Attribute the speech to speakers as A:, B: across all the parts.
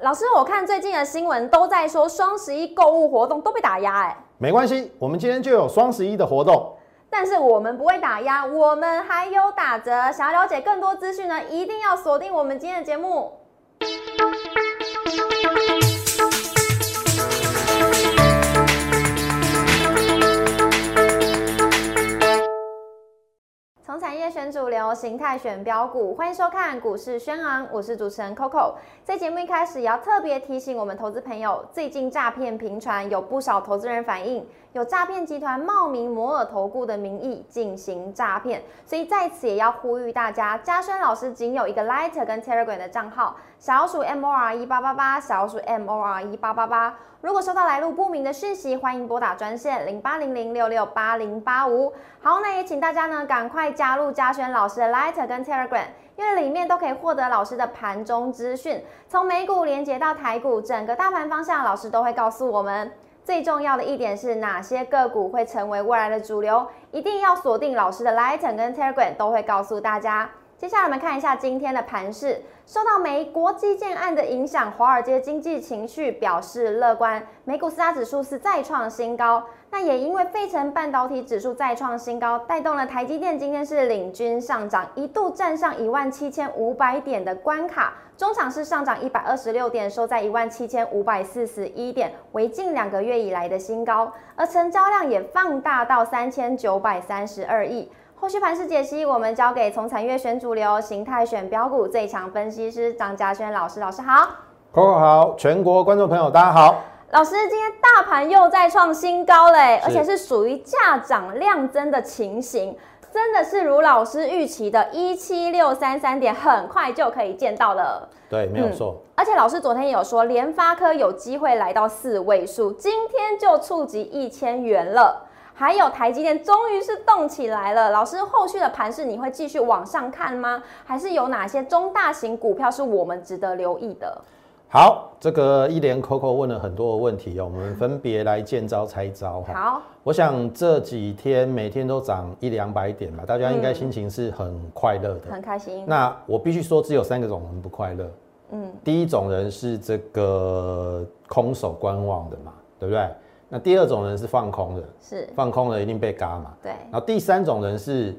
A: 老师，我看最近的新闻都在说双十一购物活动都被打压，哎，
B: 没关系，我们今天就有双十一的活动。
A: 但是我们不会打压，我们还有打折。想要了解更多资讯呢，一定要锁定我们今天的节目。业选主流，形态选标股，欢迎收看股市轩昂，我是主持人 Coco。在节目一开始，也要特别提醒我们投资朋友，最近诈骗频传，有不少投资人反映。有诈骗集团冒名摩尔投顾的名义进行诈骗，所以在此也要呼吁大家，嘉轩老师仅有一个 Lighter 跟 Telegram 的账号，小鼠 M O R 一八八八，小鼠 M O R 一八八八。如果收到来路不明的讯息，欢迎拨打专线零八零零六六八零八五。好，那也请大家呢赶快加入嘉轩老师的 Lighter 跟 Telegram，因为里面都可以获得老师的盘中资讯，从美股连接到台股，整个大盘方向，老师都会告诉我们。最重要的一点是哪些个股会成为未来的主流，一定要锁定老师的 Lighten 跟 Telegram，都会告诉大家。接下来我们看一下今天的盘势，受到美国基建案的影响，华尔街经济情绪表示乐观，美股四大指数是再创新高。那也因为费城半导体指数再创新高，带动了台积电今天是领军上涨，一度站上一万七千五百点的关卡。中场是上涨一百二十六点，收在一万七千五百四十一点，为近两个月以来的新高。而成交量也放大到三千九百三十二亿。后续盘势解析，我们交给从产业选主流、形态选标股最强分析师张嘉轩老师。老师好
B: ，Coco 好，全国观众朋友大家好。
A: 老师，今天大盘又再创新高嘞，而且是属于价涨量增的情形。真的是如老师预期的，一七六三三点，很快就可以见到了。
B: 对，没有错。
A: 而且老师昨天也有说，联发科有机会来到四位数，今天就触及一千元了。还有台积电终于是动起来了。老师，后续的盘势你会继续往上看吗？还是有哪些中大型股票是我们值得留意的？
B: 好，这个一连 Coco 问了很多的问题哦，我们分别来见招拆招
A: 哈。好，
B: 我想这几天每天都涨一两百点吧，大家应该心情是很快乐的，
A: 很开心。
B: 那我必须说，只有三个种人不快乐。嗯，第一种人是这个空手观望的嘛，对不对？那第二种人是放空的，
A: 是
B: 放空了一定被嘎嘛。
A: 对。
B: 然后第三种人是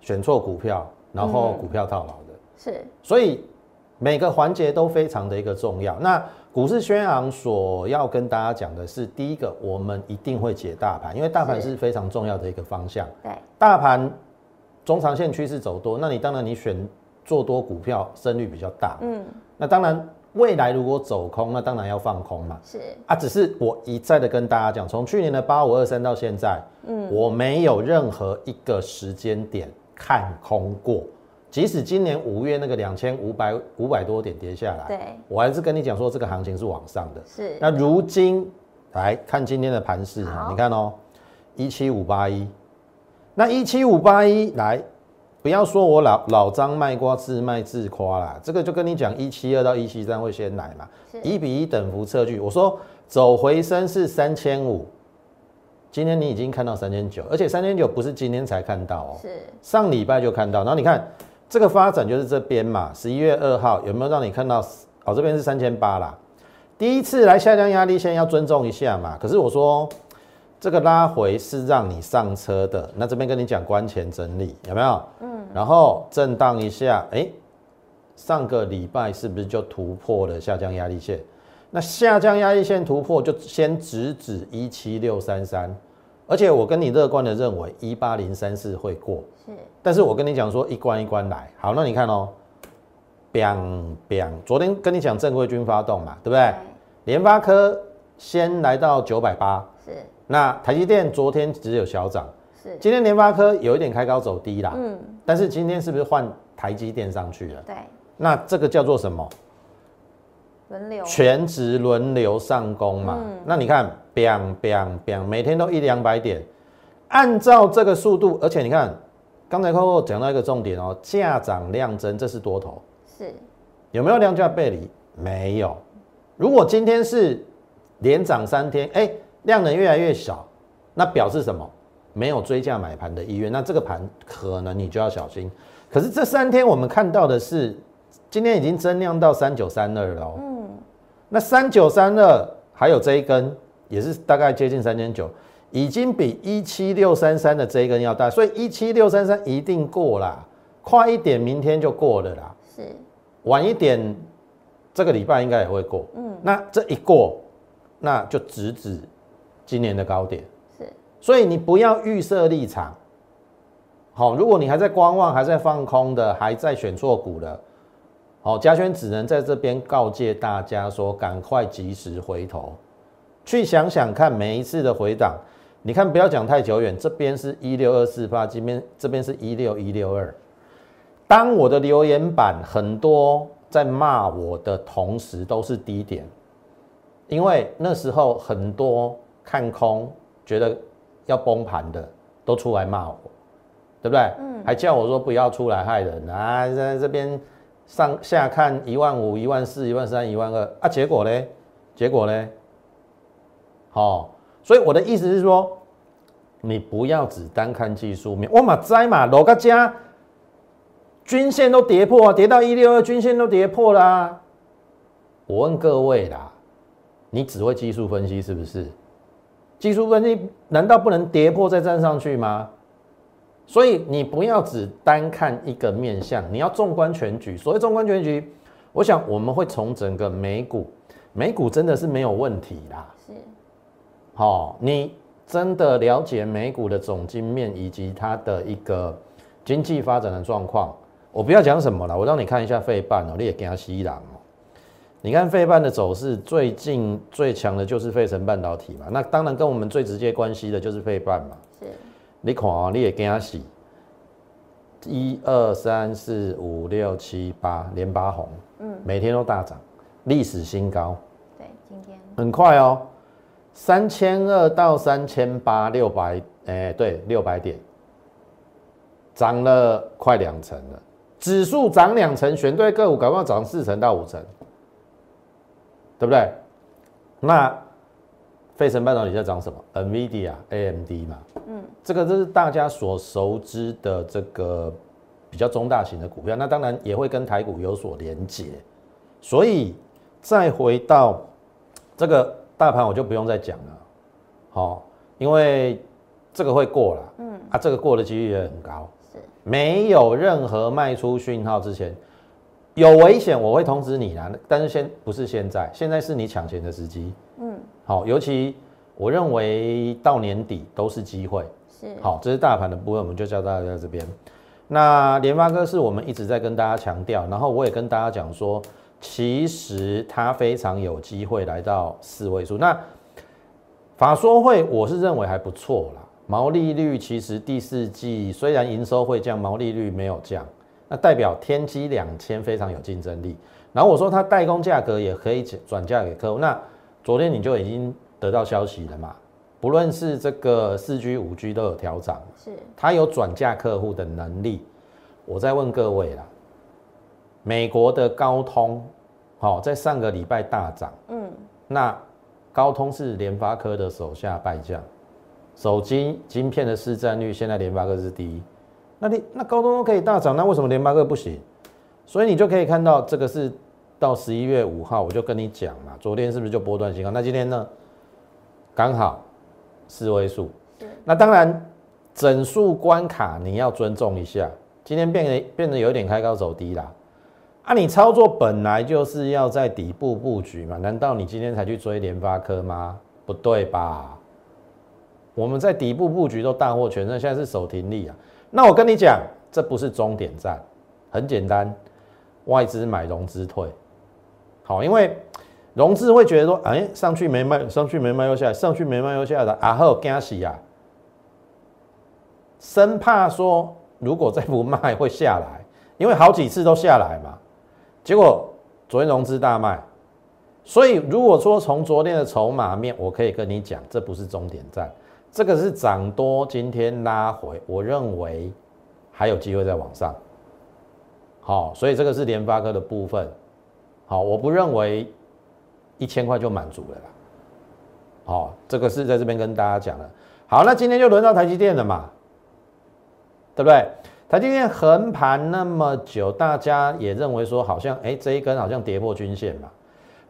B: 选错股票，然后股票套牢的。
A: 是。
B: 所以。每个环节都非常的一个重要。那股市宣扬所要跟大家讲的是，第一个，我们一定会解大盘，因为大盘是非常重要的一个方向。
A: 对，
B: 大盘中长线趋势走多，那你当然你选做多股票胜率比较大。嗯，那当然未来如果走空，那当然要放空嘛。
A: 是
B: 啊，只是我一再的跟大家讲，从去年的八五二三到现在，嗯，我没有任何一个时间点看空过。即使今年五月那个两千五百五百多点跌下来，
A: 对
B: 我还是跟你讲说这个行情是往上的。
A: 是。
B: 那如今来看今天的盘势哈，你看哦，一七五八一，那一七五八一来，不要说我老老张卖瓜自卖自夸啦，这个就跟你讲一七二到一七三会先来嘛，一比一等幅测距，我说走回升是三千五，今天你已经看到三千九，而且三千九不是今天才看到哦，
A: 是
B: 上礼拜就看到，然后你看。这个发展就是这边嘛，十一月二号有没有让你看到？哦，这边是三千八啦。第一次来下降压力线要尊重一下嘛。可是我说这个拉回是让你上车的，那这边跟你讲关前整理有没有？嗯。然后震荡一下，哎，上个礼拜是不是就突破了下降压力线？那下降压力线突破就先直指一七六三三。而且我跟你乐观的认为一八零三四会过，
A: 是。
B: 但是我跟你讲说一关一关来，好，那你看哦，biang biang，昨天跟你讲正规军发动嘛，对不对？联发科先来到九百八，
A: 是。
B: 那台积电昨天只有小涨，
A: 是。
B: 今天联发科有一点开高走低啦，嗯。但是今天是不是换台积电上去了？
A: 对。
B: 那这个叫做什么？
A: 轮流。
B: 全职轮流上攻嘛，嗯那你看。biang biang biang，每天都一两百点，按照这个速度，而且你看，刚才 Coco 讲到一个重点哦，价涨量增，这是多头，
A: 是
B: 有没有量价背离？没有。如果今天是连涨三天，哎，量能越来越小，那表示什么？没有追价买盘的意愿，那这个盘可能你就要小心。可是这三天我们看到的是，今天已经增量到三九三二了哦。嗯。那三九三二还有这一根也是大概接近三千九，已经比一七六三三的这一根要大，所以一七六三三一定过啦，快一点明天就过了啦，
A: 是
B: 晚一点这个礼拜应该也会过。嗯，那这一过，那就直指今年的高点。
A: 是，
B: 所以你不要预设立场。好，如果你还在观望、还在放空的、还在选错股的，好，嘉轩只能在这边告诫大家说：赶快及时回头，去想想看每一次的回档。你看，不要讲太久远，这边是一六二四八，这边这边是一六一六二。当我的留言板很多在骂我的同时，都是低点，因为那时候很多看空、觉得要崩盘的都出来骂我。对不对？嗯，还叫我说不要出来害人啊，在这边上下看一万五、一万四、一万三、一万二啊，结果呢？结果呢？好，所以我的意思是说，你不要只单看技术面。我马摘嘛，罗个家均线都跌破啊，跌到一六二，均线都跌破啦。我问各位啦，你只会技术分析是不是？技术分析难道不能跌破再站上去吗？所以你不要只单看一个面相，你要纵观全局。所谓纵观全局，我想我们会从整个美股，美股真的是没有问题啦。是，好，你真的了解美股的总经面以及它的一个经济发展的状况。我不要讲什么了，我让你看一下费半哦，你也给它吸朗哦。你看费半的走势，最近最强的就是费城半导体嘛，那当然跟我们最直接关系的就是费半嘛。是。你看啊，你也跟他洗，一二三四五六七八连八红，嗯，每天都大涨，历史新高。
A: 对，今天
B: 很快哦，三千二到三千八，六百，哎，对，六百点，涨了快两成了。指数涨两成，选对个股，搞不好涨四成到五成，对不对？那。费城半导体在涨什么？NVIDIA、AMD 嘛，嗯，这个就是大家所熟知的这个比较中大型的股票，那当然也会跟台股有所连结。所以再回到这个大盘，我就不用再讲了，好，因为这个会过了，嗯，啊，这个过的几率也很高，是，没有任何卖出讯号之前，有危险我会通知你啦，但是现不是现在，现在是你抢钱的时机。嗯，好，尤其我认为到年底都是机会。是，好，这是大盘的部分，我们就教大家在这边。那联发科是我们一直在跟大家强调，然后我也跟大家讲说，其实它非常有机会来到四位数。那法说会我是认为还不错啦，毛利率其实第四季虽然营收会降，毛利率没有降，那代表天玑两千非常有竞争力。然后我说它代工价格也可以转嫁给客户，那。昨天你就已经得到消息了嘛？不论是这个四 G、五 G 都有调涨，是它有转嫁客户的能力。我再问各位啦，美国的高通，好，在上个礼拜大涨，嗯，那高通是联发科的手下败将，手机晶片的市占率现在联发科是第一，那你那高通都可以大涨，那为什么联发科不行？所以你就可以看到这个是。到十一月五号，我就跟你讲嘛，昨天是不是就波段信号？那今天呢？刚好四位数。那当然，整数关卡你要尊重一下。今天变得变得有点开高走低啦。啊，你操作本来就是要在底部布局嘛？难道你今天才去追联发科吗？不对吧？我们在底部布局都大获全胜，现在是守停利啊。那我跟你讲，这不是终点站，很简单，外资买融资退。好，因为融资会觉得说，哎，上去没卖，上去没卖又下来，上去没卖又下来，啊，好惊喜呀，生怕说如果再不卖会下来，因为好几次都下来嘛。结果昨天融资大卖，所以如果说从昨天的筹码面，我可以跟你讲，这不是终点站，这个是涨多，今天拉回，我认为还有机会再往上。好，所以这个是联发科的部分。好，我不认为一千块就满足了啦。好，这个是在这边跟大家讲的。好，那今天就轮到台积电了嘛，对不对？台积电横盘那么久，大家也认为说好像，哎，这一根好像跌破均线嘛。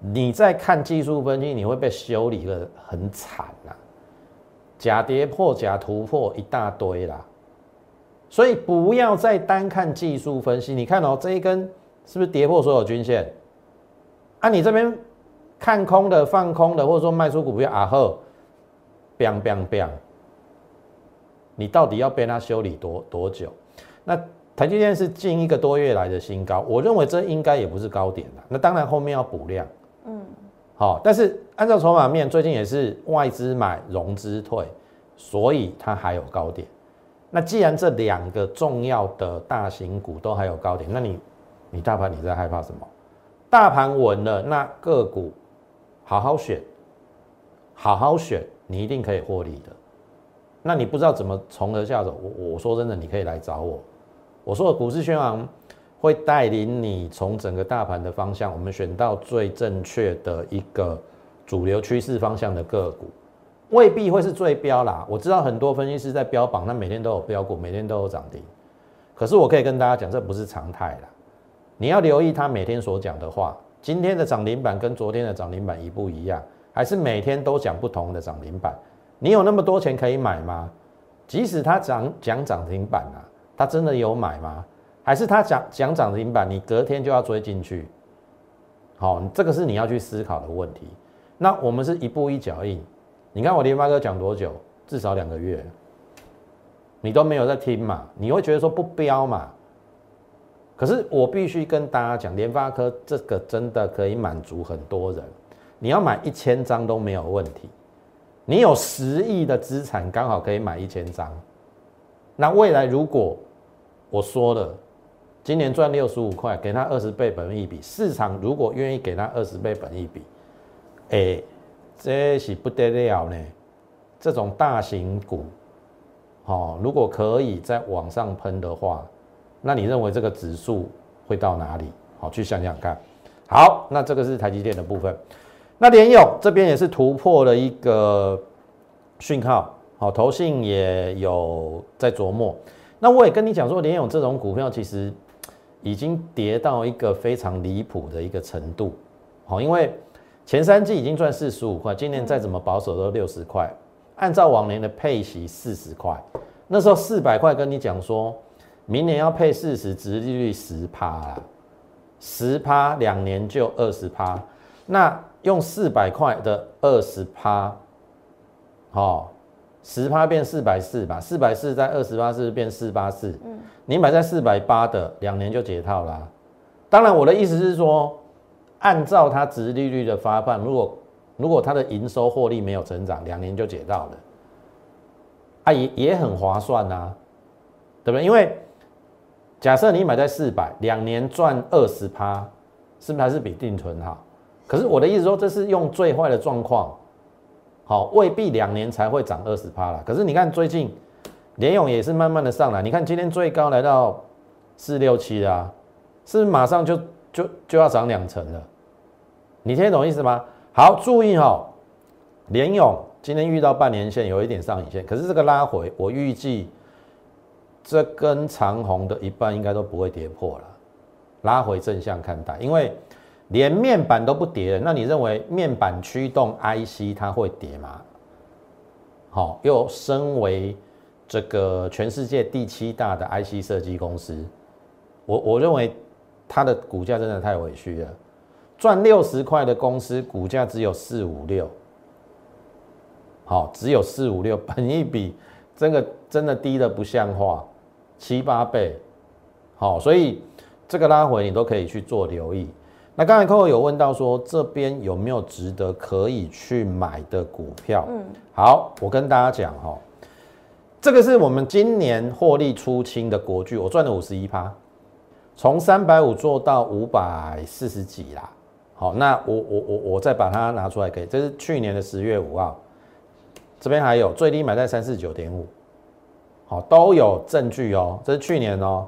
B: 你在看技术分析，你会被修理的很惨呐，假跌破、假突破一大堆啦。所以不要再单看技术分析。你看哦，这一根是不是跌破所有均线？啊，你这边看空的、放空的，或者说卖出股票啊后，biang biang biang，你到底要被它修理多多久？那台积电是近一个多月来的新高，我认为这应该也不是高点了。那当然后面要补量，嗯，好，但是按照筹码面，最近也是外资买、融资退，所以它还有高点。那既然这两个重要的大型股都还有高点，那你你大盘你在害怕什么？大盘稳了，那个股好好选，好好选，你一定可以获利的。那你不知道怎么从何下手？我我说真的，你可以来找我。我说的股市宣昂会带领你从整个大盘的方向，我们选到最正确的一个主流趋势方向的个股。未必会是最标啦，我知道很多分析师在标榜，那每天都有标股，每天都有涨停。可是我可以跟大家讲，这不是常态啦。你要留意他每天所讲的话。今天的涨停板跟昨天的涨停板一不一样？还是每天都讲不同的涨停板？你有那么多钱可以买吗？即使他讲讲涨停板啊，他真的有买吗？还是他讲讲涨停板，你隔天就要追进去？好，这个是你要去思考的问题。那我们是一步一脚印。你看我联发科讲多久？至少两个月，你都没有在听嘛？你会觉得说不标嘛？可是我必须跟大家讲，联发科这个真的可以满足很多人。你要买一千张都没有问题。你有十亿的资产，刚好可以买一千张。那未来如果我说了，今年赚六十五块，给他二十倍本益比，市场如果愿意给他二十倍本益比，哎。这是不得了呢，这种大型股，哦，如果可以在往上喷的话，那你认为这个指数会到哪里？好，去想想看。好，那这个是台积电的部分。那联友这边也是突破了一个讯号，好，投信也有在琢磨。那我也跟你讲说，联友这种股票其实已经跌到一个非常离谱的一个程度，好，因为。前三季已经赚四十五块，今年再怎么保守都六十块。按照往年的配息四十块，那时候四百块跟你讲说，明年要配四十，殖利率十趴啦，十趴两年就二十趴。那用四百块的二十趴，哦，十趴变四百四吧，四百四在二十八是变四八四。嗯，你买在四百八的，两年就解套啦。当然，我的意思是说。按照它值利率的发放，如果如果它的营收获利没有成长，两年就解到了，啊也也很划算呐，对不对？因为假设你买在四百，两年赚二十趴，是不是还是比定存好？可是我的意思说，这是用最坏的状况，好，未必两年才会涨二十趴了。可是你看最近联勇也是慢慢的上来，你看今天最高来到四六七啊，是不是马上就？就就要涨两成了，你听得懂意思吗？好，注意哈，联勇今天遇到半年线有一点上影线，可是这个拉回，我预计这根长红的一半应该都不会跌破了，拉回正向看待，因为连面板都不跌，那你认为面板驱动 IC 它会跌吗？好，又身为这个全世界第七大的 IC 设计公司，我我认为。它的股价真的太委屈了，赚六十块的公司股价只有四五六，好，只有四五六，本一比真的真的低的不像话，七八倍，好，所以这个拉回你都可以去做留意。那刚才 Coco 有问到说这边有没有值得可以去买的股票？嗯，好，我跟大家讲哈，这个是我们今年获利出清的国巨，我赚了五十一趴。从三百五做到五百四十几啦，好，那我我我我再把它拿出来给，这是去年的十月五号，这边还有最低买在三四九点五，好，都有证据哦，这是去年哦，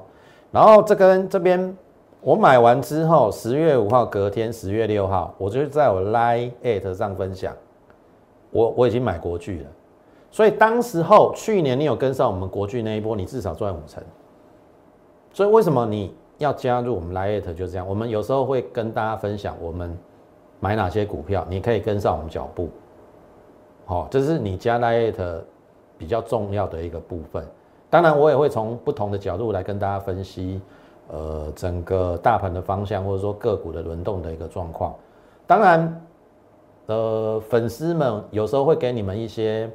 B: 然后这跟这边我买完之后，十月五号隔天十月六号，我就在我 Line at 上分享，我我已经买国巨了，所以当时候去年你有跟上我们国巨那一波，你至少赚五成，所以为什么你？要加入我们 Lite 就这样，我们有时候会跟大家分享我们买哪些股票，你可以跟上我们脚步。好，这是你加 Lite 比较重要的一个部分。当然，我也会从不同的角度来跟大家分析，呃，整个大盘的方向，或者说个股的轮动的一个状况。当然，呃，粉丝们有时候会给你们一些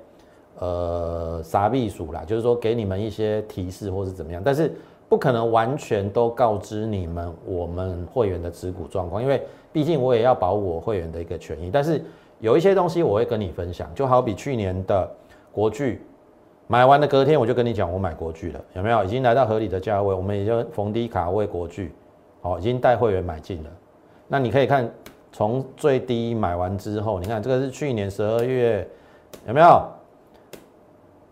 B: 呃傻避暑啦，就是说给你们一些提示或是怎么样，但是不可能完全都告知你们我们会员的持股状况，因为毕竟我也要保我会员的一个权益。但是有一些东西我会跟你分享，就好比去年的国巨。买完的隔天我就跟你讲，我买国巨了，有没有？已经来到合理的价位，我们也就逢低卡位国巨，好，已经带会员买进了。那你可以看，从最低买完之后，你看这个是去年十二月，有没有？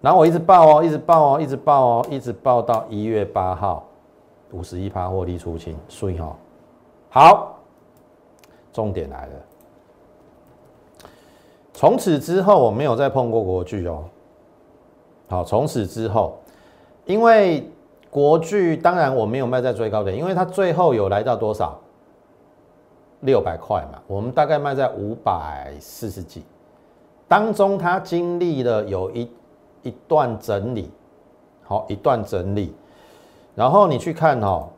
B: 然后我一直报哦，一直报哦，一直报哦，一直报到一月八号，五十一趴获利出清，所以哈，好，重点来了，从此之后我没有再碰过国巨哦。好，从此之后，因为国巨当然我没有卖在最高点，因为它最后有来到多少？六百块嘛，我们大概卖在五百四十几，当中它经历了有一一段整理，好一段整理，然后你去看哦，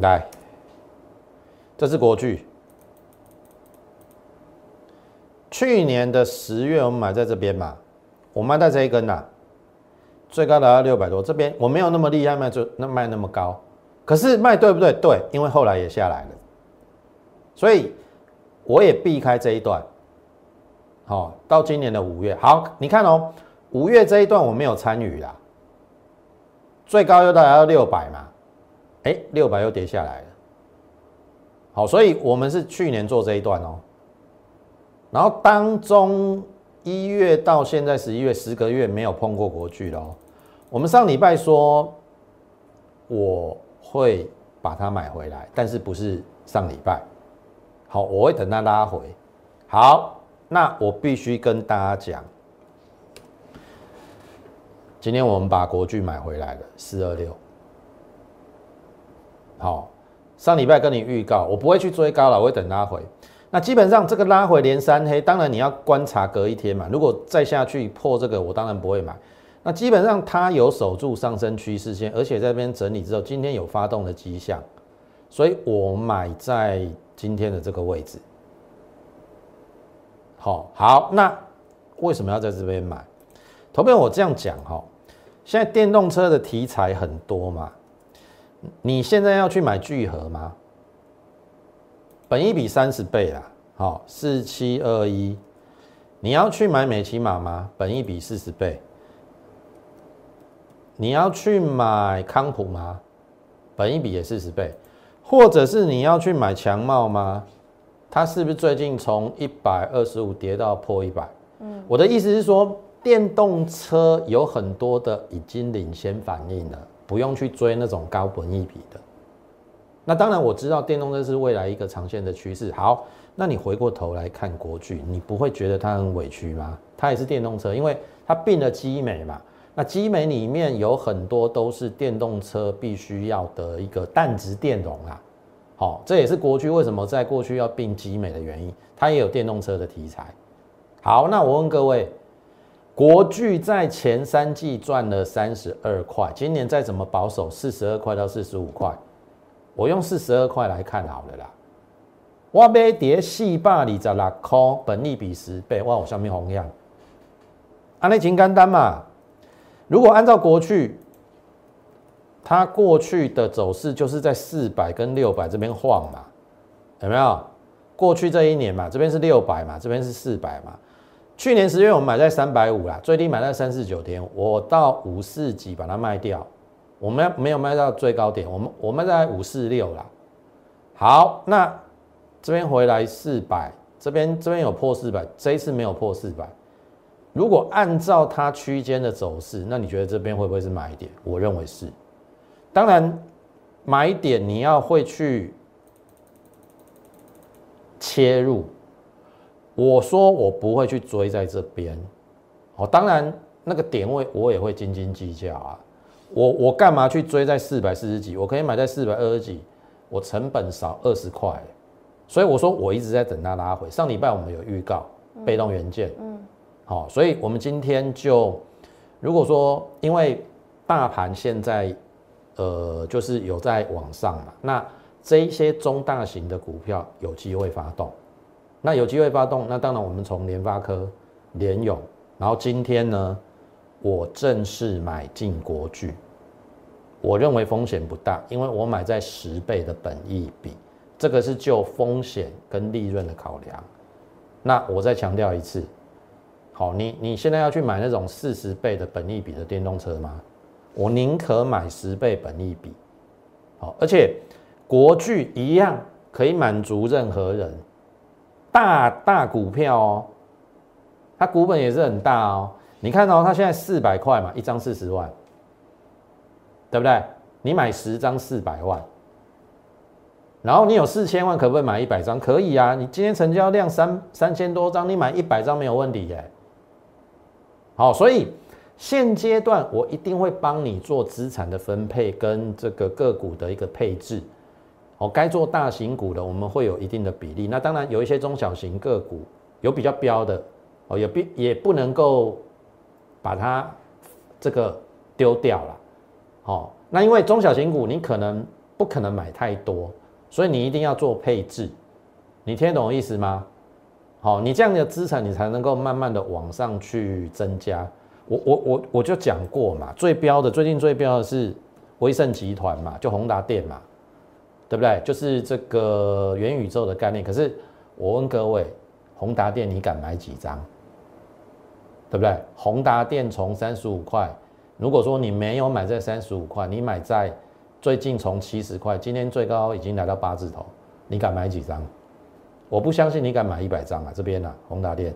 B: 来，这是国巨，去年的十月我们买在这边嘛。我卖在这一根呐，最高达到六百多。这边我没有那么厉害卖，就那卖那么高。可是卖对不对？对，因为后来也下来了，所以我也避开这一段。好，到今年的五月，好，你看哦，五月这一段我没有参与啦。最高又达到六百嘛，哎，六百又跌下来了。好，所以我们是去年做这一段哦，然后当中。一月到现在十一月十个月没有碰过国巨了。我们上礼拜说我会把它买回来，但是不是上礼拜。好，我会等它拉回。好，那我必须跟大家讲，今天我们把国巨买回来了，四二六。好，上礼拜跟你预告，我不会去追高了，我会等拉回。那基本上这个拉回连三黑，当然你要观察隔一天嘛。如果再下去破这个，我当然不会买。那基本上它有守住上升趋势线，而且这边整理之后，今天有发动的迹象，所以我买在今天的这个位置。好，好，那为什么要在这边买？投票我这样讲哈，现在电动车的题材很多嘛，你现在要去买聚合吗？本一比三十倍啦，好四七二一，你要去买美骑马吗？本一比四十倍，你要去买康普吗？本一比也四十倍，或者是你要去买强茂吗？它是不是最近从一百二十五跌到破一百？嗯，我的意思是说，电动车有很多的已经领先反应了，不用去追那种高本一比的。那当然，我知道电动车是未来一个长线的趋势。好，那你回过头来看国巨，你不会觉得它很委屈吗？它也是电动车，因为它并了基美嘛。那基美里面有很多都是电动车必须要的一个氮值电容啊。好，这也是国巨为什么在过去要并集美的原因。它也有电动车的题材。好，那我问各位，国巨在前三季赚了三十二块，今年再怎么保守，四十二块到四十五块。我用四十二块来看好了啦，我买碟四百二十六块，本利比十倍，哇，我下面红样，安内金干单嘛。如果按照过去，它过去的走势就是在四百跟六百这边晃嘛，有没有？过去这一年嘛，这边是六百嘛，这边是四百嘛。去年十月我们买在三百五啦，最低买在三四九天，我到五四几把它卖掉。我们没有卖到最高点，我们我们在五四六啦。好，那这边回来四百，这边这边有破四百，这一次没有破四百。如果按照它区间的走势，那你觉得这边会不会是买点？我认为是。当然，买点你要会去切入。我说我不会去追在这边。哦，当然那个点位我也会斤斤计较啊。我我干嘛去追在四百四十几？我可以买在四百二十几，我成本少二十块，所以我说我一直在等它拉回。上礼拜我们有预告被动元件，嗯，好，所以我们今天就如果说因为大盘现在呃就是有在往上嘛，那这一些中大型的股票有机会发动，那有机会发动，那当然我们从联发科、联勇，然后今天呢，我正式买进国巨。我认为风险不大，因为我买在十倍的本益比，这个是就风险跟利润的考量。那我再强调一次，好，你你现在要去买那种四十倍的本益比的电动车吗？我宁可买十倍本益比，好，而且国巨一样可以满足任何人，大大股票哦，它股本也是很大哦。你看到它现在四百块嘛，一张四十万。对不对？你买十张四百万，然后你有四千万，可不可以买一百张？可以啊！你今天成交量三三千多张，你买一百张没有问题耶。好，所以现阶段我一定会帮你做资产的分配跟这个个股的一个配置。哦，该做大型股的，我们会有一定的比例。那当然有一些中小型个股有比较标的，哦，也必也不能够把它这个丢掉了。哦，那因为中小型股你可能不可能买太多，所以你一定要做配置，你听得懂意思吗？好，你这样的资产你才能够慢慢的往上去增加。我我我我就讲过嘛，最标的最近最标的是威盛集团嘛，就宏达电嘛，对不对？就是这个元宇宙的概念。可是我问各位，宏达电你敢买几张？对不对？宏达电从三十五块。如果说你没有买在三十五块，你买在最近从七十块，今天最高已经来到八字头，你敢买几张？我不相信你敢买一百张啊！这边啊，宏达电，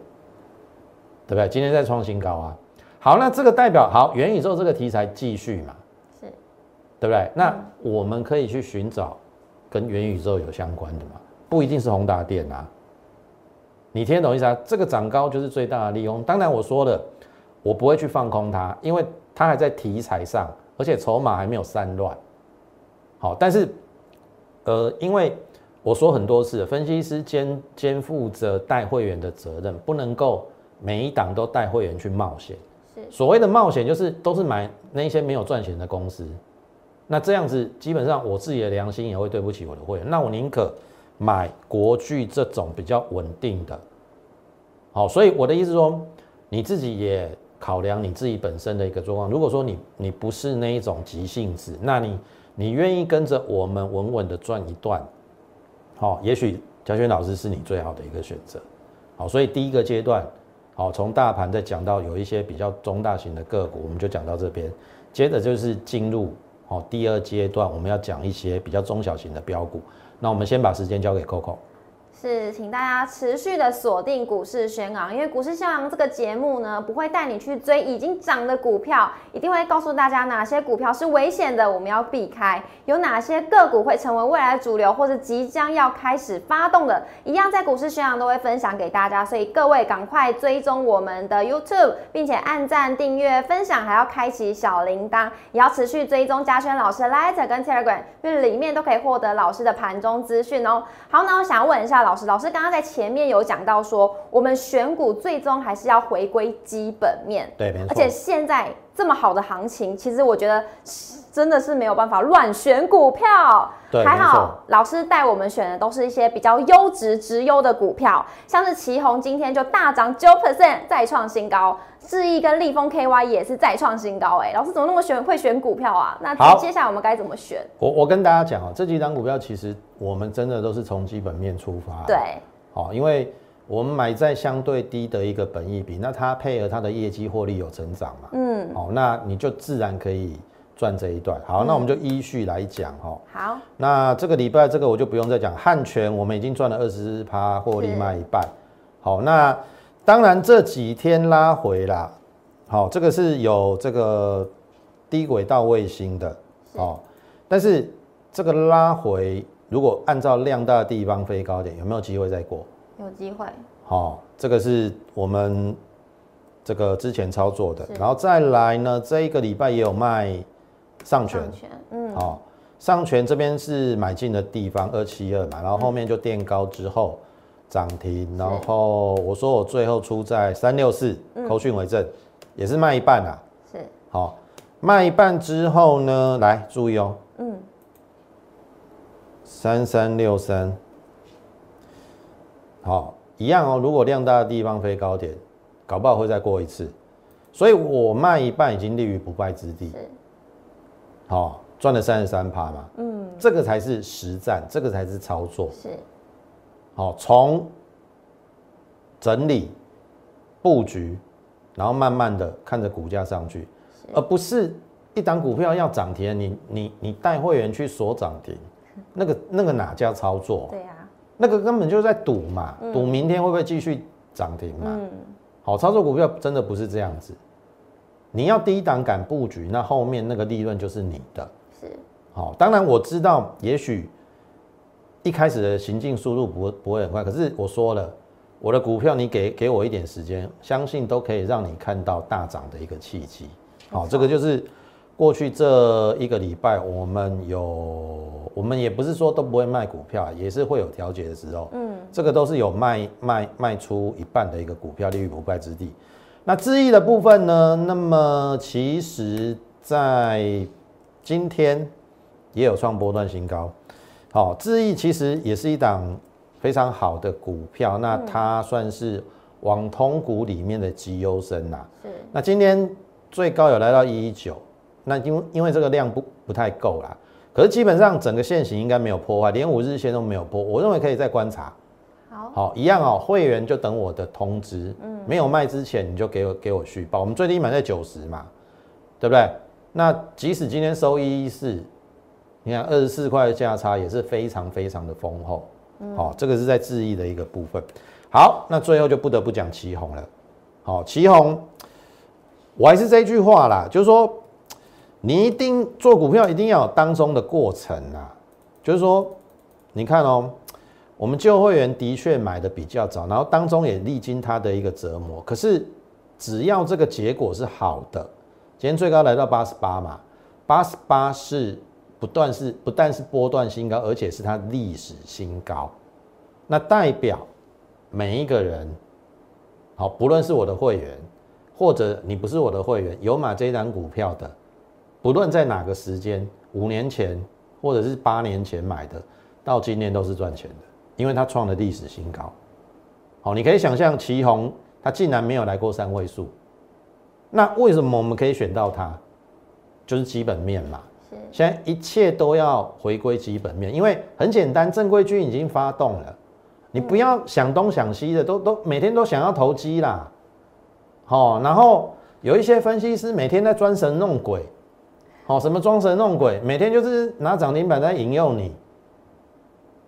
B: 对不对？今天在创新高啊！好，那这个代表好元宇宙这个题材继续嘛？是，对不对？那我们可以去寻找跟元宇宙有相关的嘛？不一定是宏达电啊，你听懂意思啊？这个涨高就是最大的利用。当然我说了，我不会去放空它，因为。它还在题材上，而且筹码还没有散乱。好，但是，呃，因为我说很多次，分析师肩肩负着带会员的责任，不能够每一档都带会员去冒险。所谓的冒险，就是都是买那些没有赚钱的公司。那这样子，基本上我自己的良心也会对不起我的会员。那我宁可买国巨这种比较稳定的。好，所以我的意思说，你自己也。考量你自己本身的一个状况，如果说你你不是那一种急性子，那你你愿意跟着我们稳稳的赚一段，好，也许嘉轩老师是你最好的一个选择，好，所以第一个阶段，好，从大盘再讲到有一些比较中大型的个股，我们就讲到这边，接着就是进入好第二阶段，我们要讲一些比较中小型的标股，那我们先把时间交给 Coco。
A: 是，请大家持续的锁定股市宣昂，因为股市宣昂这个节目呢，不会带你去追已经涨的股票，一定会告诉大家哪些股票是危险的，我们要避开；有哪些个股会成为未来主流，或者即将要开始发动的，一样在股市宣昂都会分享给大家。所以各位赶快追踪我们的 YouTube，并且按赞、订阅、分享，还要开启小铃铛，也要持续追踪嘉轩老师 Light 跟 Telegram，因为里面都可以获得老师的盘中资讯哦。好，那我想问一下老。老师，老师刚刚在前面有讲到说，我们选股最终还是要回归基本面。
B: 对，没错。
A: 而且现在这么好的行情，其实我觉得真的是没有办法乱选股票。
B: 对，
A: 还好老师带我们选的都是一些比较优质、直优的股票，像是旗宏今天就大涨九 percent，再创新高。智毅跟立丰 KY 也是再创新高。哎，老师怎么那么选会选股票啊？那接下来我们该怎么选？
B: 我我跟大家讲啊，这几档股票其实。我们真的都是从基本面出发，
A: 对，
B: 好，因为我们买在相对低的一个本益比，那它配合它的业绩获利有成长嘛，嗯，好，那你就自然可以赚这一段。好，那我们就依序来讲哈。
A: 好，
B: 那这个礼拜这个我就不用再讲，汉泉我们已经赚了二十趴，获利卖一半。好，那当然这几天拉回啦，好，这个是有这个低轨道卫星的，哦，但是这个拉回。如果按照量大的地方飞高点，有没有机会再过？
A: 有机会。
B: 好，这个是我们这个之前操作的，然后再来呢，这一个礼拜也有卖上权，
A: 嗯，
B: 好，上权这边是买进的地方二七二嘛，然后后面就垫高之后涨停，然后我说我最后出在三六四，口讯为证，也是卖一半啊。
A: 是，
B: 好，卖一半之后呢，来注意哦，嗯，三三六三，好，一样哦。如果量大的地方飞高点，搞不好会再过一次，所以我卖一半已经立于不败之地。好。赚了三十三趴嘛，嗯，这个才是实战，这个才是操作，
A: 是，
B: 好，从整理布局，然后慢慢的看着股价上去，而不是一档股票要涨停，你你你带会员去锁涨停，那个那个哪叫操作？
A: 对呀，
B: 那个根本就是在赌嘛，赌明天会不会继续涨停嘛，嗯，好，操作股票真的不是这样子，你要低档敢布局，那后面那个利润就是你的。是好，当然我知道，也许一开始的行进速度不不会很快，可是我说了，我的股票你给给我一点时间，相信都可以让你看到大涨的一个契机。好，这个就是过去这一个礼拜，我们有，我们也不是说都不会卖股票，也是会有调节的时候。嗯，这个都是有卖卖卖出一半的一个股票，立于不败之地。那智易的部分呢？那么其实在今天。也有创波段新高，好，智毅其实也是一档非常好的股票，那它算是网通股里面的绩优生呐。是。那今天最高有来到一一九，那因为因为这个量不不太够啦，可是基本上整个线型应该没有破坏，连五日线都没有破，我认为可以再观察。
A: 好，
B: 好，一样哦，会员就等我的通知，嗯，没有卖之前你就给我给我续报，我们最低买在九十嘛，对不对？那即使今天收一一四。你看二十四块的价差也是非常非常的丰厚，好，这个是在质疑的一个部分。好，那最后就不得不讲旗红了。好，旗红，我还是这句话啦，就是说，你一定做股票一定要有当中的过程啊。就是说，你看哦，我们旧会员的确买的比较早，然后当中也历经他的一个折磨。可是只要这个结果是好的，今天最高来到八十八嘛，八十八是。不断是不但是波段新高，而且是它历史新高，那代表每一个人，好，不论是我的会员，或者你不是我的会员，有买这一档股票的，不论在哪个时间，五年前或者是八年前买的，到今年都是赚钱的，因为它创了历史新高。好，你可以想象旗宏它竟然没有来过三位数，那为什么我们可以选到它？就是基本面嘛。现在一切都要回归基本面，因为很简单，正规军已经发动了，你不要想东想西的，都都每天都想要投机啦，好，然后有一些分析师每天在装神弄鬼，好，什么装神弄鬼，每天就是拿涨停板在引诱你，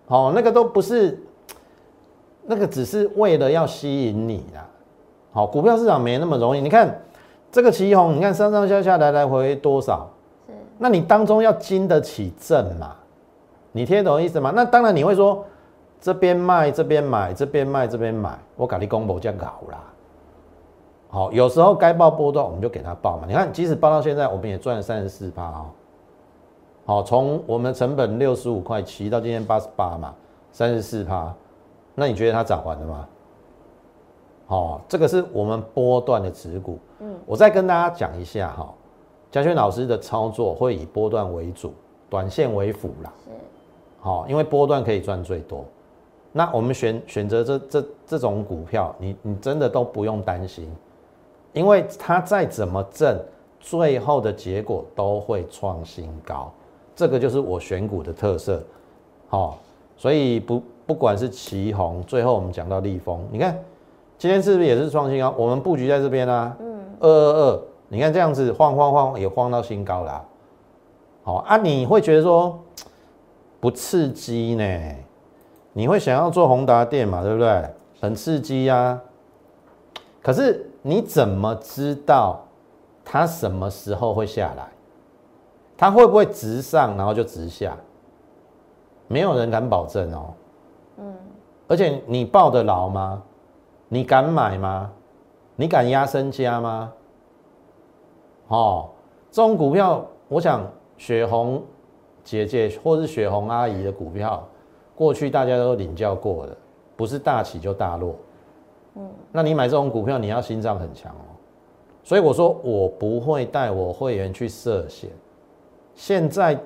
B: 好，那个都不是，那个只是为了要吸引你啦，好，股票市场没那么容易，你看这个旗红，你看上上下下来来回回多少？那你当中要经得起震嘛？你听懂意思吗？那当然你会说，这边卖这边买，这边卖这边买，我搞你公布这样搞啦。好，有时候该报波段我们就给他报嘛。你看，即使报到现在，我们也赚了三十四趴哦。好，从我们成本六十五块七到今天八十八嘛，三十四趴。那你觉得它涨完了吗？好，这个是我们波段的持股。嗯，我再跟大家讲一下哈。嘉轩老师的操作会以波段为主，短线为辅啦。是，好，因为波段可以赚最多。那我们选选择这这这种股票，你你真的都不用担心，因为它再怎么挣，最后的结果都会创新高。这个就是我选股的特色。好，所以不不管是旗红，最后我们讲到立丰，你看今天是不是也是创新高？我们布局在这边啊，嗯，二二二。你看这样子晃晃晃也晃到新高了，好啊，你会觉得说 不刺激呢？你会想要做宏达电嘛？对不对？很刺激呀。可是你怎么知道它什么时候会下来？它会不会直上然后就直下？没有人敢保证哦。嗯。而且你抱得牢吗？你敢买吗？你敢压身家吗？哦，这种股票，我想雪红姐姐或是雪红阿姨的股票，过去大家都领教过的，不是大起就大落。嗯，那你买这种股票，你要心脏很强哦。所以我说，我不会带我会员去涉险。现在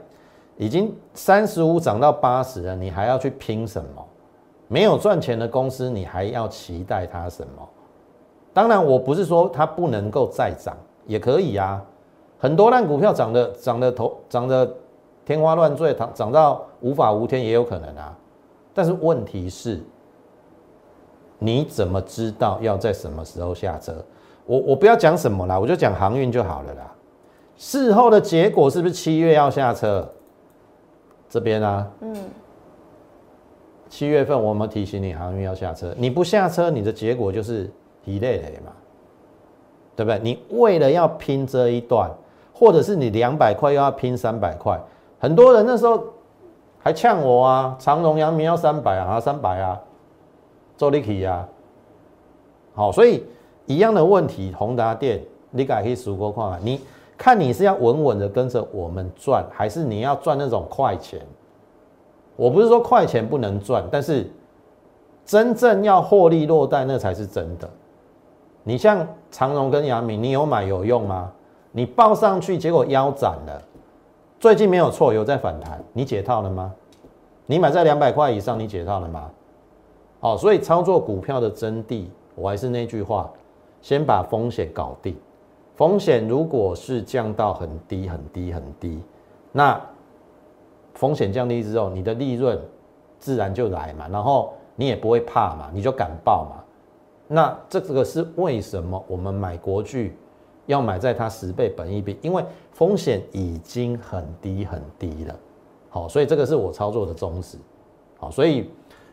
B: 已经三十五涨到八十了，你还要去拼什么？没有赚钱的公司，你还要期待它什么？当然，我不是说它不能够再涨，也可以啊。很多烂股票涨得涨得头涨得天花乱坠，涨涨到无法无天也有可能啊。但是问题是，你怎么知道要在什么时候下车？我我不要讲什么啦，我就讲航运就好了啦。事后的结果是不是七月要下车？这边啊，嗯，七月份我们提醒你航运要下车，你不下车，你的结果就是一累累嘛，对不对？你为了要拼这一段，或者是你两百块又要拼三百块，很多人那时候还呛我啊，长荣、阳明要三百啊，三百啊，周立奇啊，好，所以。一样的问题，宏达电，你改可以数过看啊？你看你是要稳稳的跟着我们赚，还是你要赚那种快钱？我不是说快钱不能赚，但是真正要获利落袋，那才是真的。你像长荣跟阳明，你有买有用吗？你报上去，结果腰斩了。最近没有错，有在反弹，你解套了吗？你买在两百块以上，你解套了吗？哦，所以操作股票的真谛，我还是那句话。先把风险搞定，风险如果是降到很低很低很低，那风险降低之后，你的利润自然就来嘛，然后你也不会怕嘛，你就敢报嘛。那这个是为什么我们买国巨要买在它十倍本益比？因为风险已经很低很低了，好，所以这个是我操作的宗旨，好，所以。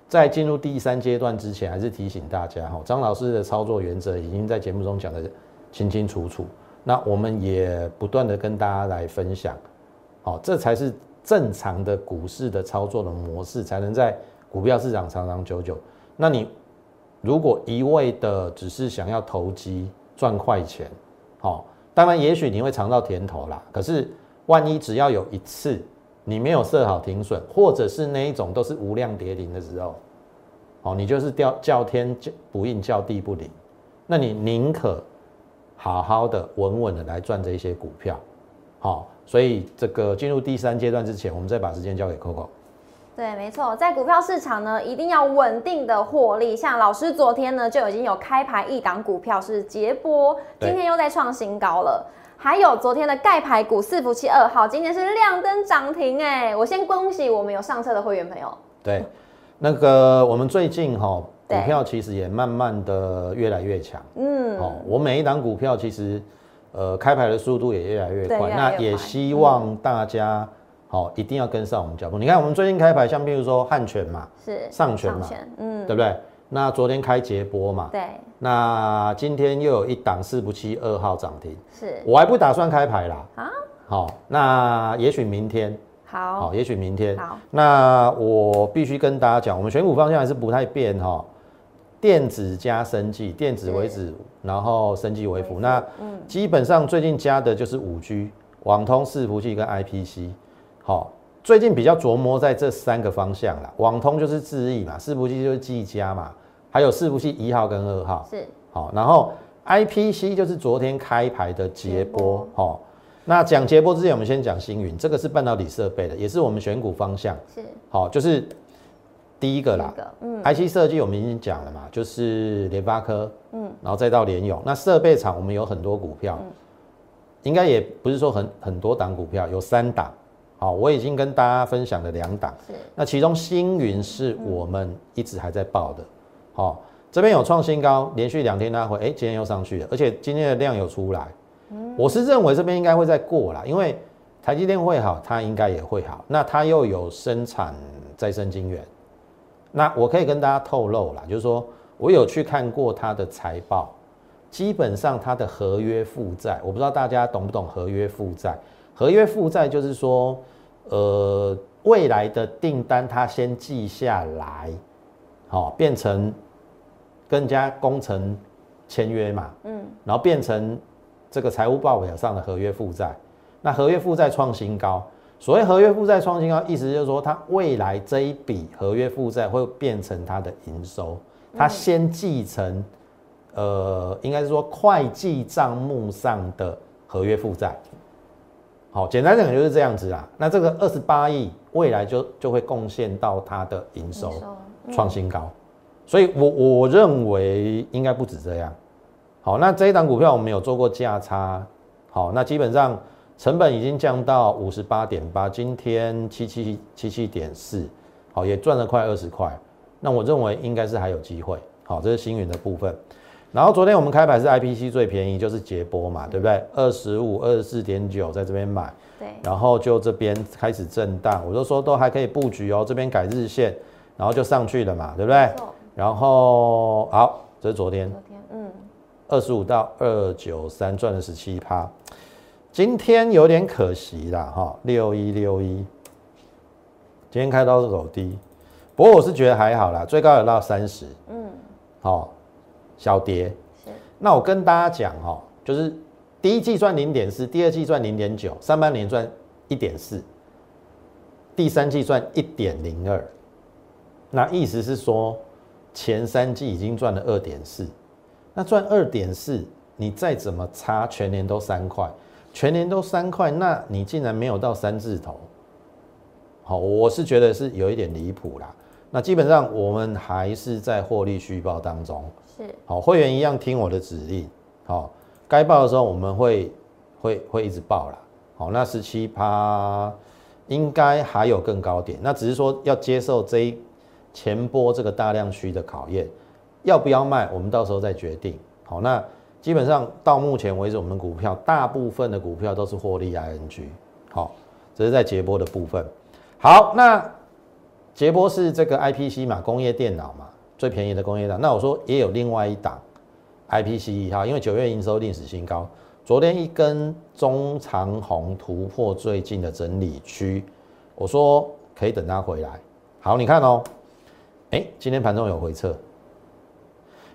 B: 在进入第三阶段之前，还是提醒大家哈，张老师的操作原则已经在节目中讲的清清楚楚。那我们也不断的跟大家来分享，好，这才是正常的股市的操作的模式，才能在股票市场长长久久。那你如果一味的只是想要投机赚快钱，好，当然也许你会尝到甜头啦。可是万一只要有一次，你没有设好停损，或者是那一种都是无量跌停的时候，哦，你就是叫叫天不应，叫地不灵，那你宁可好好的稳稳的来赚这些股票，好，所以这个进入第三阶段之前，我们再把时间交给 Coco。
A: 对，没错，在股票市场呢，一定要稳定的获利。像老师昨天呢就已经有开牌一档股票是捷波，今天又在创新高了。还有昨天的盖牌股四福七二号，今天是亮灯涨停哎！我先恭喜我们有上车的会员朋友。
B: 对，那个我们最近哈股票其实也慢慢的越来越强。嗯，哦，我每一档股票其实呃开牌的速度也越来越快。那也希望大家好一定要跟上我们脚步。你看我们最近开牌，像比如说汉泉嘛，
A: 是
B: 上泉嘛，嗯，对不对？那昨天开捷波嘛，
A: 对。
B: 那今天又有一档四不七二号涨停，
A: 是
B: 我还不打算开牌啦。啊，好，那也许明天，
A: 好，好，
B: 也许明天，
A: 好。
B: 那我必须跟大家讲，我们选股方向还是不太变哈。电子加生技，电子为主，然后生技为辅。那基本上最近加的就是五 G、网通、伺服器跟 IPC。好。最近比较琢磨在这三个方向啦，网通就是智易嘛，伺服器就是技嘉嘛，还有伺服器一号跟二号。
A: 是。
B: 好，然后 IPC 就是昨天开牌的捷波，好，那讲捷波之前，我们先讲星云，这个是半导体设备的，也是我们选股方向。
A: 是。
B: 好，就是第一个啦，嗯，IC 设计我们已经讲了嘛，就是联发科，嗯，然后再到联咏，那设备厂我们有很多股票，应该也不是说很很多档股票，有三档。好，我已经跟大家分享了两档，
A: 是。
B: 那其中星云是我们一直还在报的，好，这边有创新高，连续两天拉回，哎，今天又上去了，而且今天的量有出来，我是认为这边应该会再过啦，因为台积电会好，它应该也会好，那它又有生产再生晶圆，那我可以跟大家透露啦，就是说我有去看过它的财报，基本上它的合约负债，我不知道大家懂不懂合约负债。合约负债就是说，呃，未来的订单他先记下来，好，变成跟家工程签约嘛，嗯，然后变成这个财务报表上的合约负债。那合约负债创新高，所谓合约负债创新高，意思就是说它未来这一笔合约负债会变成它的营收，它先继承，呃，应该是说会计账目上的合约负债。好，简单讲就是这样子啦。那这个二十八亿未来就就会贡献到它的营收创新高，所以我我认为应该不止这样。好，那这一档股票我们有做过价差，好，那基本上成本已经降到五十八点八，今天七七七七点四，好，也赚了快二十块。那我认为应该是还有机会。好，这是星云的部分。然后昨天我们开牌是 IPC 最便宜，就是捷波嘛，对不对？二十五、二十四点九在这边买，
A: 对。
B: 然后就这边开始震荡，我就说都还可以布局哦。这边改日线，然后就上去了嘛，对不对？然后好，这是昨天，
A: 昨天嗯，
B: 二十五到二九三赚了十七趴，今天有点可惜啦，哈，六一六一，今天开到是走低，不过我是觉得还好啦，最高有到三十，嗯，好。小跌，那我跟大家讲哦，就是第一季赚零点四，第二季赚零点九，上半年赚一点四，第三季赚一点零二，那意思是说前三季已经赚了二点四，那赚二点四，你再怎么差，全年都三块，全年都三块，那你竟然没有到三字头，好，我是觉得是有一点离谱啦。那基本上我们还是在获利虚报当中。
A: 是
B: 好，会员一样听我的指令，好，该报的时候我们会会会一直报啦。好，那十七趴应该还有更高点，那只是说要接受这一前波这个大量区的考验，要不要卖，我们到时候再决定。好，那基本上到目前为止，我们股票大部分的股票都是获利 ING，好，这是在截波的部分。好，那捷波是这个 IPC 嘛，工业电脑嘛。最便宜的工业档，那我说也有另外一档，IPC 一号，因为九月营收历史新高，昨天一根中长红突破最近的整理区，我说可以等它回来。好，你看哦，哎，今天盘中有回撤，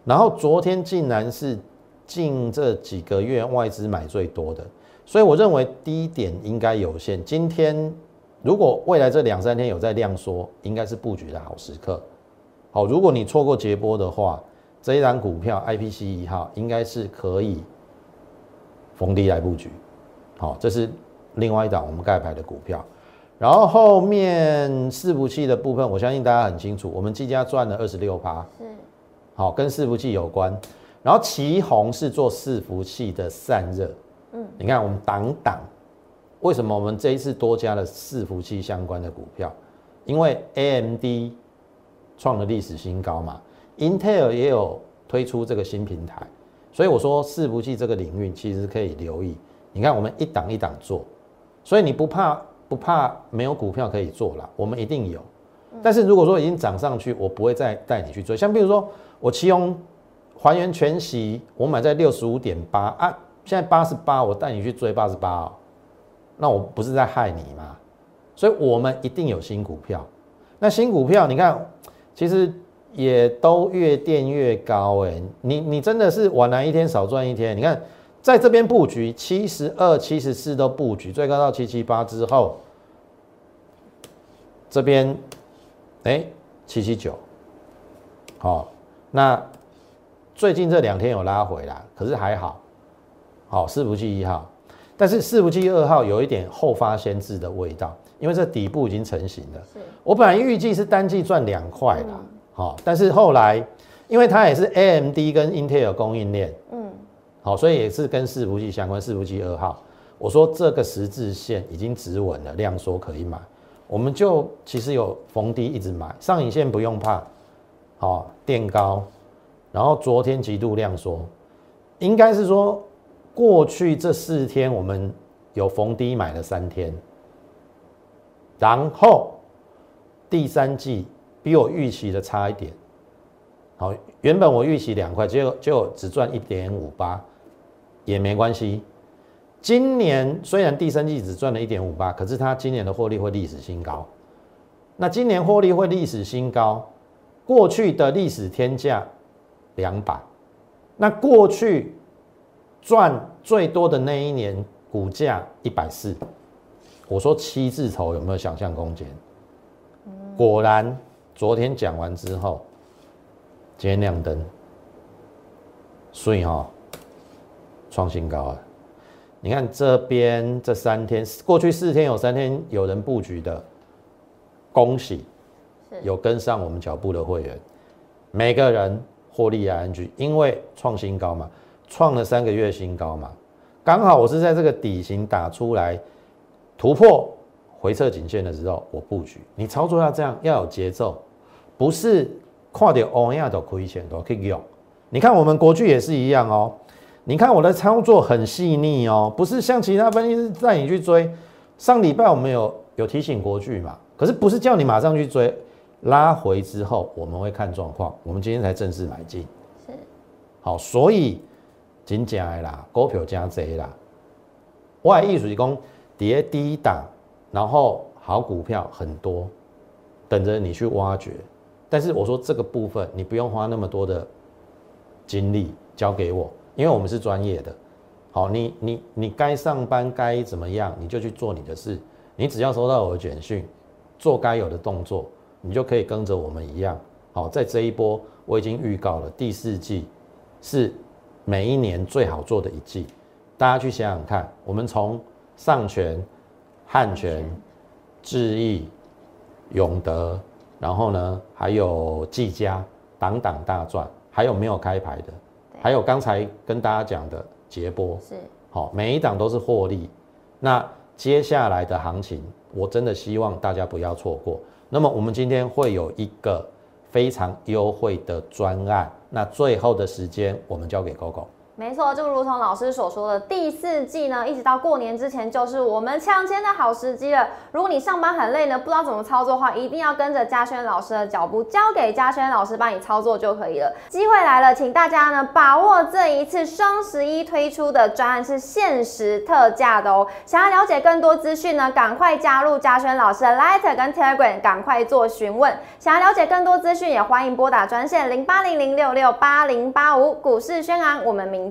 B: 然后昨天竟然是近这几个月外资买最多的，所以我认为低点应该有限。今天如果未来这两三天有在量缩，应该是布局的好时刻。好，如果你错过捷波的话，这一档股票 IPC 一号应该是可以逢低来布局。好，这是另外一档我们盖牌的股票。然后后面伺服器的部分，我相信大家很清楚，我们技嘉赚了二十六趴，是好跟伺服器有关。然后旗宏是做伺服器的散热，嗯，你看我们挡挡，为什么我们这一次多加了伺服器相关的股票？因为 AMD。创了历史新高嘛，Intel 也有推出这个新平台，所以我说伺服器这个领域其实可以留意。你看我们一档一档做，所以你不怕不怕没有股票可以做了，我们一定有。但是如果说已经涨上去，我不会再带你去追。像比如说我其中还原全息，我买在六十五点八啊，现在八十八，我带你去追八十八哦，那我不是在害你吗？所以我们一定有新股票。那新股票，你看。其实也都越垫越高哎，你你真的是晚来一天少赚一天。你看，在这边布局七十二、七十四都布局，最高到七七八之后，这边哎七七九，好，那最近这两天有拉回来，可是还好，好四福器一号，但是四福器二号有一点后发先至的味道。因为这底部已经成型了，我本来预计是单季赚两块啦，好，但是后来因为它也是 AMD 跟 Intel 供应链，嗯，好，所以也是跟伺服器相关，伺服器二号，我说这个十字线已经止稳了，量缩可以买，我们就其实有逢低一直买，上影线不用怕，好，垫高，然后昨天极度量缩，应该是说过去这四天我们有逢低买了三天。然后第三季比我预期的差一点，好，原本我预期两块，结果结果只赚一点五八，也没关系。今年虽然第三季只赚了一点五八，可是它今年的获利会历史新高。那今年获利会历史新高，过去的历史天价两百，那过去赚最多的那一年股价一百四。我说七字头有没有想象空间？果然，昨天讲完之后，今天亮灯，所以哈，创新高啊！你看这边这三天，过去四天有三天有人布局的，恭喜，有跟上我们脚步的会员，每个人获利 ING，，因为创新高嘛，创了三个月新高嘛，刚好我是在这个底型打出来突破回撤颈线的时候，我布局。你操作要这样，要有节奏，不是跨点欧亚都亏钱都可以用。你看我们国巨也是一样哦。你看我的操作很细腻哦，不是像其他分析师带你去追。上礼拜我们有有提醒国巨嘛，可是不是叫你马上去追，拉回之后我们会看状况。我们今天才正式买进，是好，所以金加啦，股票加贼啦，外艺术工跌低档，然后好股票很多，等着你去挖掘。但是我说这个部分你不用花那么多的精力交给我。因为我们是专业的，好，你你你该上班该怎么样，你就去做你的事。你只要收到我的简讯，做该有的动作，你就可以跟着我们一样。好，在这一波我已经预告了，第四季是每一年最好做的一季。大家去想想看，我们从上权、汉权、智毅、永德，然后呢还有技嘉，档档大赚，还有没有开牌的？还有刚才跟大家讲的捷波是好，每一档都是获利。那接下来的行情，我真的希望大家不要错过。那么我们今天会有一个非常优惠的专案，那最后的时间我们交给 GoGo。
A: 没错，就如同老师所说的，第四季呢，一直到过年之前就是我们抢钱的好时机了。如果你上班很累呢，不知道怎么操作的话，一定要跟着嘉轩老师的脚步，交给嘉轩老师帮你操作就可以了。机会来了，请大家呢把握这一次双十一推出的专案是限时特价的哦。想要了解更多资讯呢，赶快加入嘉轩老师的 Light 跟 Telegram，赶快做询问。想要了解更多资讯，也欢迎拨打专线零八零零六六八零八五股市宣昂。我们明。